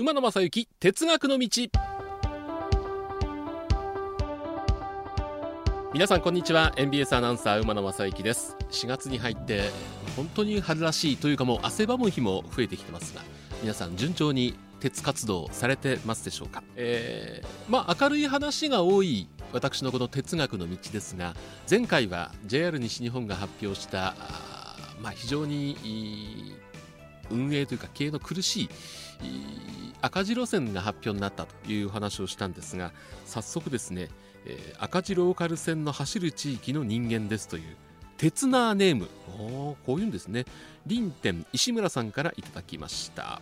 馬野正幸哲学の道。皆さんこんにちは。NBS アナウンサー馬野正幸です。4月に入って本当に春らしいというかもう汗ばむ日も増えてきてますが皆さん順調に鉄活動されてますでしょうか、えー、まあ明るい話が多い私のこの哲学の道ですが前回は JR 西日本が発表したまあ、非常に運営というか経営の苦しい赤字路線が発表になったという話をしたんですが早速ですね、えー、赤字ローカル線の走る地域の人間ですという鉄ナーネーム。こういうんですね。林天石村さんからいただきました。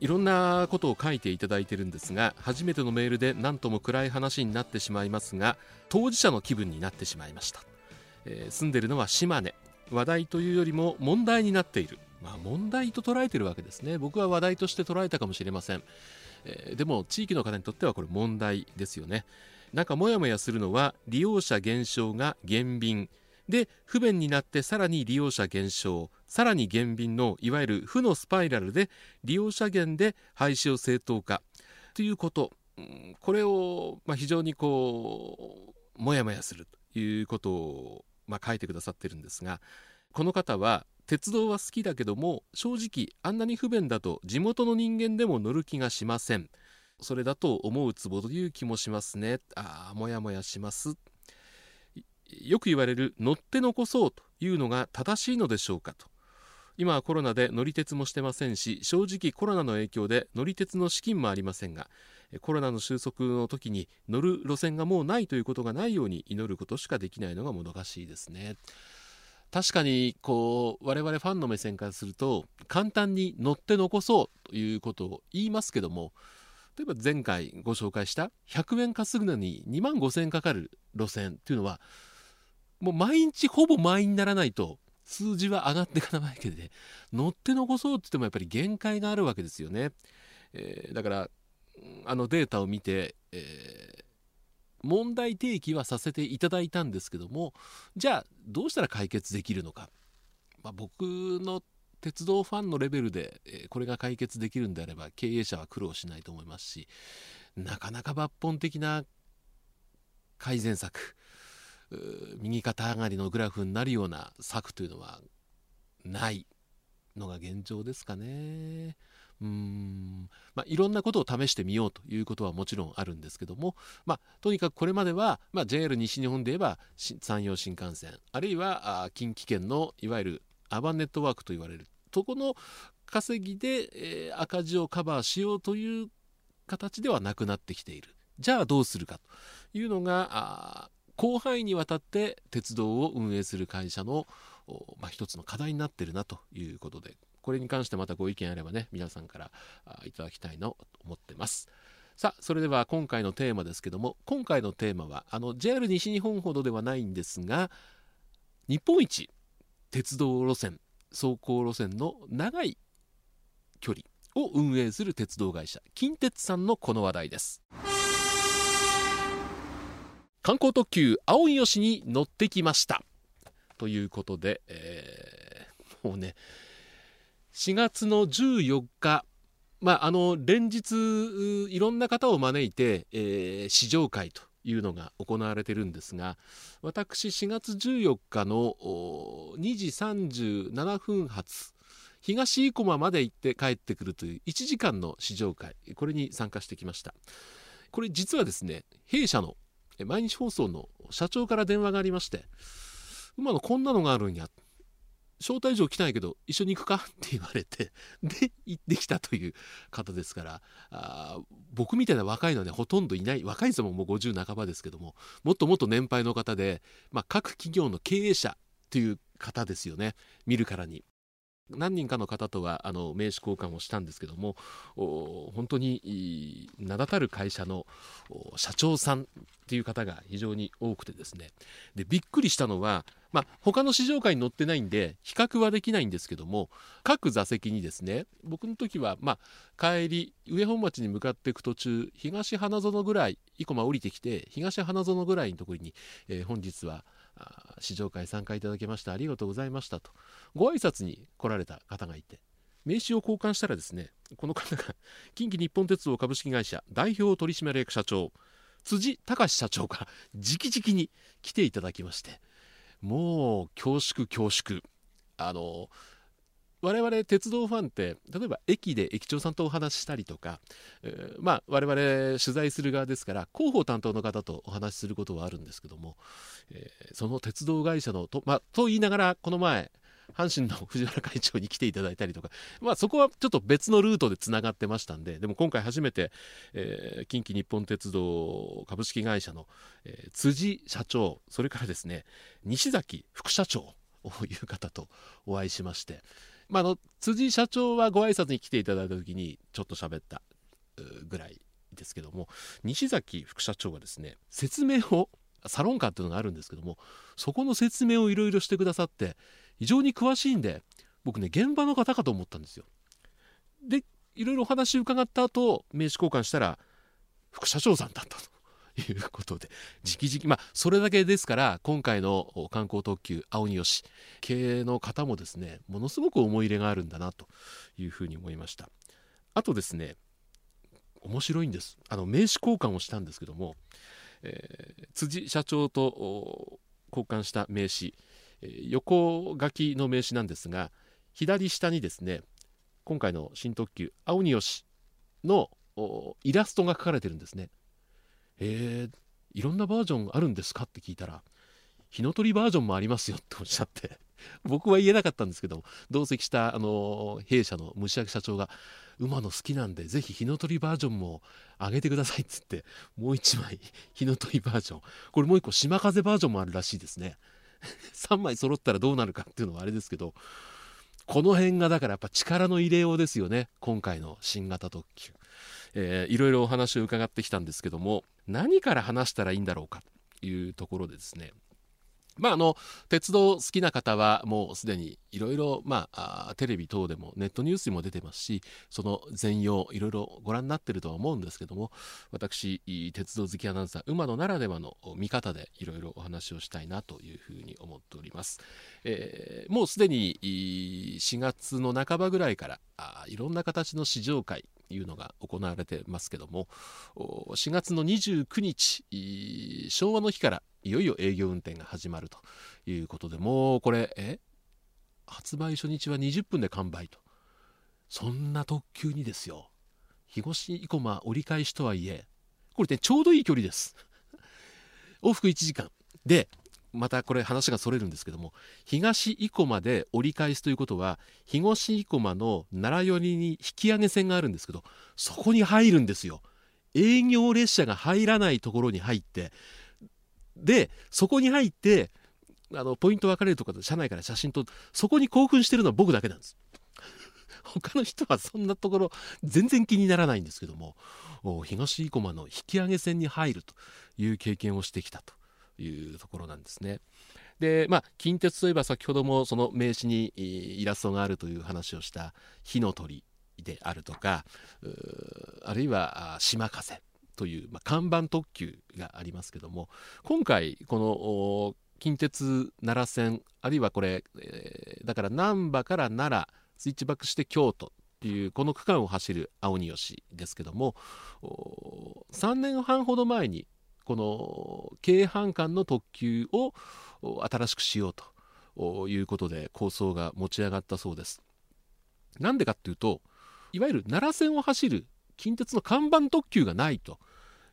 いろんなことを書いていただいてるんですが初めてのメールで何とも暗い話になってしまいますが当事者の気分になってしまいました、えー、住んでるのは島根。話題というよりも問題になっている、まあ、問題と捉えてるわけですね。僕は話題として捉えたかもしれません、えー、でも地域の方にとってはこれ問題ですよね。なんかモヤモヤするのは利用者減少が減便。で不便になってさらに利用者減少。さらに減便のいわゆる負のスパイラルで利用者減で廃止を正当化。ということ。これを、まあ、非常にこうモヤモヤするということをまあ、書いてくださってるんですがこの方は鉄道は好きだけども正直あんなに不便だと地元の人間でも乗る気がしません。それだと思うツボという気もしますね。ああもやもやします。よく言われる乗って残そうというのが正しいのでしょうかと。今はコロナで乗り鉄もしてませんし正直コロナの影響で乗り鉄の資金もありませんがコロナの収束の時に乗る路線がもうないということがないように祈ることしかできないのがもどかしいですね。確かにこう我々ファンの目線からすると簡単に乗って残そうということを言いますけども例えば前回ご紹介した100円稼ぐのに2万5000円かかる路線っていうのはもう毎日ほぼ満員にならないと数字は上がっていかないわけで乗って残そうって言ってもやっぱり限界があるわけですよね。えー、だからあのデータを見て、えー、問題提起はさせていただいたんですけどもじゃあどうしたら解決できるのか、まあ、僕の鉄道ファンのレベルで、え、これが解決できるんであれば経営者は苦労しないと思いますしなかなか抜本的な改善策右肩上がりのグラフになるような策というのはないのが現状ですかね。うん。まあ、いろんなことを試してみようということはもちろんあるんですけども、まあ、とにかくこれまでは、まあ、JR 西日本で言えば山陽新幹線あるいはあ近畿圏のいわゆるアバンネットワークと言われるとこの稼ぎで、えー、赤字をカバーしようという形ではなくなってきている。じゃあどうするかというのがあ広範囲にわたって鉄道を運営する会社の、まあ、一つの課題になっているなということで。これに関してまたご意見あればね皆さんからいただきたいなと思ってます。さあそれでは今回のテーマですけども今回のテーマはあの JR 西日本ほどではないんですが日本一鉄道路線走行路線の長い距離を運営する鉄道会社近鉄さんのこの話題です。観光特急青い吉に乗ってきました。ということで、えー、もうね4月の14日。まあ、あの連日いろんな方を招いて、えー、試乗会というのが行われているんですが私4月14日の2時37分発東生駒まで行って帰ってくるという1時間の試乗会これに参加してきました。これ実はですね弊社の毎日放送の社長から電話がありまして今のこんなのがあるんや招待状来ないけど一緒に行くか？って言われて で行ってきたという方ですからあ僕みたいな若いのはねほとんどいない。若い人ももう50半ばですけどももっともっと年配の方で、まあ、各企業の経営者という方ですよね。見るからに。何人かの方とはあの名刺交換をしたんですけども本当に名だたる会社の社長さんっていう方が非常に多くてですね。でびっくりしたのは、まあ、他の試乗会に乗ってないんで比較はできないんですけども各座席にですね僕の時は、まあ、帰り上本町に向かっていく途中東花園ぐらい生駒降りてきて東花園ぐらいのところに、えー、本日は試乗会参加いただきましてありがとうございましたと。ご挨拶に来られた方がいて名刺を交換したらですねこの方が近畿日本鉄道株式会社代表取締役社長辻隆社長から直々に来ていただきましてもう恐縮恐縮。あの我々鉄道ファンって例えば駅で駅長さんとお話ししたりとか、えー、まあ我々取材する側ですから広報担当の方とお話しすることはあるんですけども、えー、その鉄道会社のと,、まあ、と言いながらこの前阪神の藤原会長に来ていただいたりとか、まあ、そこはちょっと別のルートでつながってましたんででも今回初めて、えー、近畿日本鉄道株式会社の、えー、辻社長それからですね西崎副社長という方とお会いしまして、まあ、の辻社長はご挨拶に来ていただいた時にちょっと喋ったぐらいですけども西崎副社長はですね説明をサロンカーっていうのがあるんですけどもそこの説明をいろいろしてくださって非常に詳しいんで僕ね現場の方かと思ったんですよ。でいろいろお話伺った後名刺交換したら副社長さんだったと。いうことで直々まあそれだけですから今回の観光特急青によし経営の方もですねものすごく思い入れがあるんだなというふうに思いました。あとですね面白いんです。あの名刺交換をしたんですけども、えー、辻社長と交換した名刺、え、横書きの名刺なんですが左下にですね今回の新特急青によしのイラストが描かれてるんですね。えー、いろんなバージョンあるんですかって聞いたら火の鳥バージョンもありますよっておっしゃって 僕は言えなかったんですけど同席したあの弊社の虫明社長が馬の好きなんでぜひ火の鳥バージョンも上げてくださいっつってもう1枚火の鳥バージョンこれもう1個島風バージョンもあるらしいですね。3枚揃ったらどうなるかっていうのはあれですけどこの辺がだからやっぱ力の入れようですよね。今回の新型特急、えー、いろいろお話を伺ってきたんですけども何から話したらいいんだろうかというところでですね。まあ、あの鉄道好きな方はもうすでにいろいろテレビ等でもネットニュースにも出てますしその全容いろいろご覧になってるとは思うんですけども私鉄道好きアナウンサー馬野ならではの見方でいろいろお話をしたいなというふうに思っております、えー、もうすでに4月の半ばぐらいからいろんな形の試乗会いうのが行われてますけども4月の29日昭和の日からいよいよ営業運転が始まるということでもうこれえ発売初日は20分で完売と。そんな特急にですよ。日越生駒折り返しとはいえこれねちょうどいい距離です。往復1時間。でまたこれ話がそれるんですけども東生駒で折り返すということは東生駒の奈良寄りに引き上げ線があるんですけどそこに入るんですよ。営業列車が入らないところに入ってでそこに入ってあのポイント分かれるとか車内から写真撮そこに興奮してるのは僕だけなんです。他の人はそんなところ全然気にならないんですけども東生駒の引き上げ線に入るという経験をしてきたと。いうところなんですね。でまあ近鉄といえば先ほどもその名刺にイラストがあるという話をした火の鳥であるとかあるいは島風という、まあ、看板特急がありますけども今回この近鉄奈良線あるいはこれ、えー、だから難波から奈良スイッチバックして京都っていうこの区間を走る青に吉ですけども3年半ほど前にこの京阪間の特急を新しくしようということで構想が持ち上がったそうです。なんでかっていうといわゆる奈良線を走る近鉄の看板特急がないと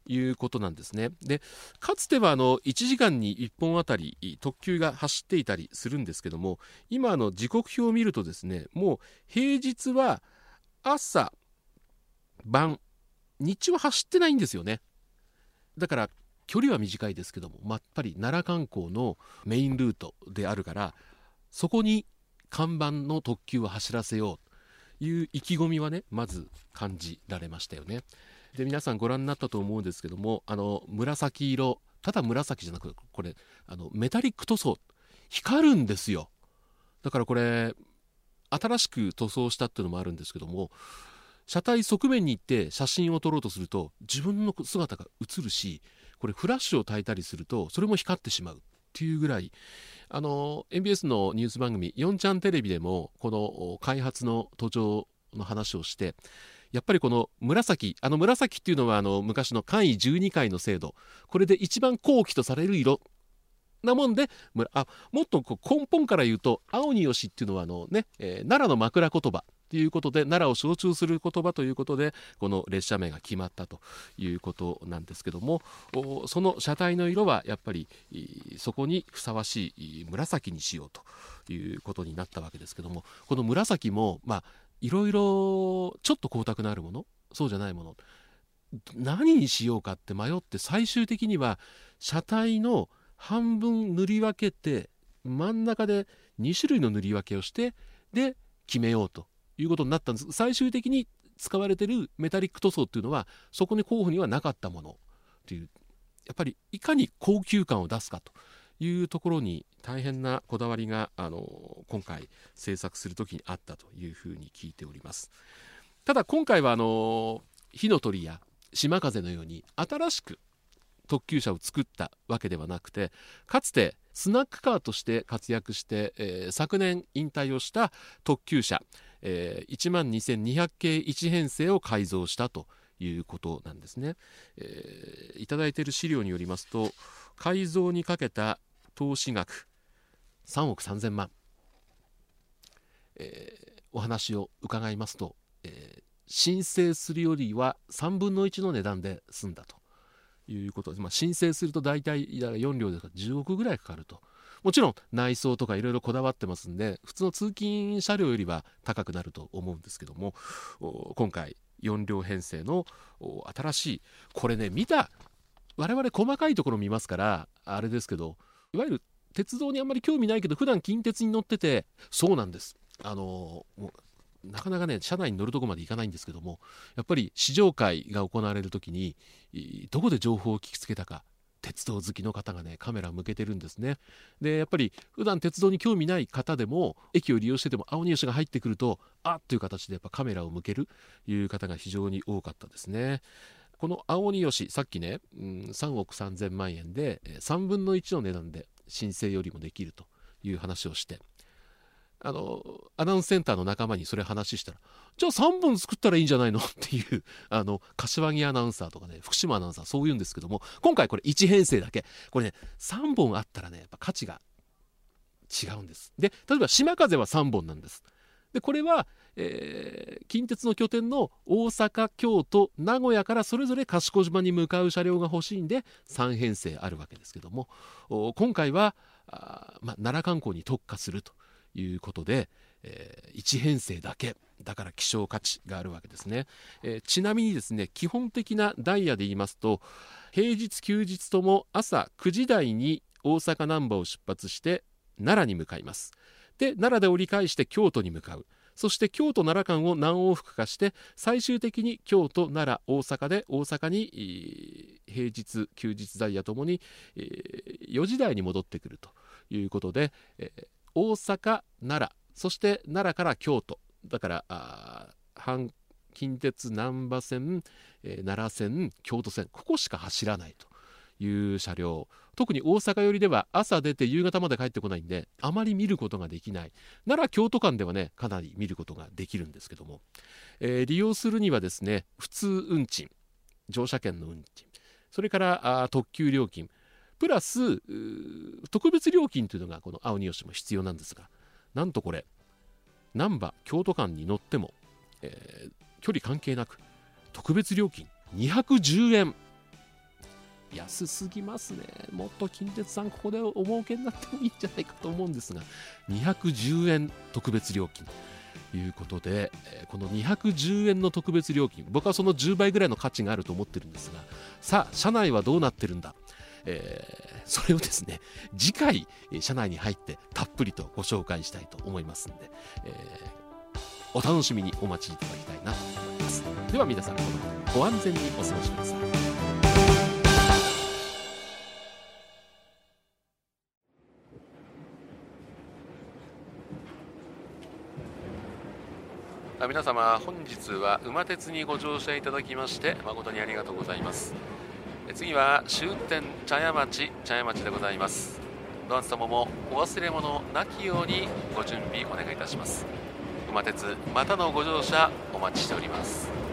いうことなんですね。でかつてはあの1時間に1本あたり特急が走っていたりするんですけども今あの時刻表を見るとですねもう平日は朝晩日中は走ってないんですよね。だから距離は短いですけども、やっぱり奈良観光のメインルートであるからそこに看板の特急を走らせようという意気込みはねまず感じられましたよね。で皆さんご覧になったと思うんですけどもあの紫色ただ紫じゃなくこれあのメタリック塗装光るんですよだからこれ新しく塗装したっていうのもあるんですけども車体側面に行って写真を撮ろうとすると自分の姿が映るしこれフラッシュを焚いたりするとそれも光ってしまうっていうぐらいあの MBS のニュース番組4ちゃんテレビでもこの開発の途上の話をしてやっぱりこの紫あの紫っていうのはあの昔の簡易12回の制度これで一番後期とされる色なもんであもっとこう根本から言うと青によしっていうのはあのね、えー、奈良の枕言葉いうことで奈良を象徴する言葉ということでこの列車名が決まったということなんですけどもその車体の色はやっぱりそこにふさわしい紫にしようということになったわけですけどもこの紫もまあいろいろちょっと光沢のあるもの？そうじゃないもの？何にしようかって迷って最終的には車体の半分塗り分けて真ん中で2種類の塗り分けをしてで決めようということになったんです。最終的に使われてるメタリック塗装っていうのはそこに候補にはなかったもの。という。やっぱりいかに高級感を出すかと。いうところに大変なこだわりがあの今回制作する時にあったというふうに聞いております。ただ今回はあの火の鳥や島風のように新しく特急車を作ったわけではなくてかつてスナックカーとして活躍して、えー、昨年引退をした特急車、えー、1万2200系1編成を改造したということなんですね、えー、いただいている資料によりますと改造にかけた投資額3億3000万、えー、お話を伺いますと、えー、申請するよりは3分の1の値段で済んだということで、まあ、申請すると大体4両ですから10億ぐらいかかると。もちろん内装とかいろいろこだわってますんで普通の通勤車両よりは高くなると思うんですけども今回4両編成の新しいこれね見た我々細かいところ見ますからあれですけどいわゆる鉄道にあんまり興味ないけど普段近鉄に乗っててそうなんです。あのなかなかね車内に乗るとこまで行かないんですけどもやっぱり試乗会が行われる時にどこで情報を聞きつけたか鉄道好きの方がねカメラ向けてるんですね。でやっぱり普段鉄道に興味ない方でも駅を利用してても青ニュースが入ってくるとあっという形でやっぱカメラを向けるいう方が非常に多かったですね。この青鬼吉さっきね、うん、3億3000万円で3分の1の値段で申請よりもできるという話をしてあのアナウンスセンターの仲間にそれ話したらじゃあ3本作ったらいいんじゃないの？っていう あの柏木アナウンサーとかね福島アナウンサーそう言うんですけども今回これ1編成だけ。これね3本あったらねやっぱ価値が違うんです。で例えば島風は3本なんです。でこれは、えー、近鉄の拠点の大阪京都名古屋からそれぞれ賢島に向かう車両が欲しいんで3編成あるわけですけども今回はあ、まあ、奈良観光に特化すると。いうことで、えー、1編成だけ。だから希少価値があるわけですね、えー、ちなみにですね基本的なダイヤで言いますと平日休日とも朝9時台に大阪難波を出発して奈良に向かいます。で奈良で折り返して京都に向かう。そして京都奈良間を何往復かして最終的に京都奈良大阪で大阪に平日休日ダイヤともに4時台に戻ってくるということで大阪奈良。そして奈良から京都。だから阪近鉄難波線え、奈良線京都線。ここしか走らないと。いう車両。特に大阪寄りでは朝出て夕方まで帰ってこないんであまり見ることができない。奈良京都間ではねかなり見ることができるんですけども、えー、利用するにはですね普通運賃。乗車券の運賃。それからあ特急料金。プラス特別料金というのがこの青によしも必要なんですがなんとこれ難波京都間に乗っても、えー、距離関係なく特別料金210円安すぎますね。もっと近鉄さん、ここでお儲けになってもいいんじゃないかと思うんですが、210円特別料金。ということで、えこの210円の特別料金、僕はその10倍ぐらいの価値があると思ってるんですが、さあ、車内はどうなってるんだ、えー、それをですね、次回、車内に入ってたっぷりとご紹介したいと思いますんで、えー、お楽しみにお待ちいただきたいなと思います。では皆さん、このご安全にお過ごしください。皆様本日は馬鉄にご乗車いただきまして誠にありがとうございます次は終点茶屋町茶屋町でございます。ドアンス様もお忘れ物なきようにご準備お願いいたします。馬鉄またのご乗車お待ちしております。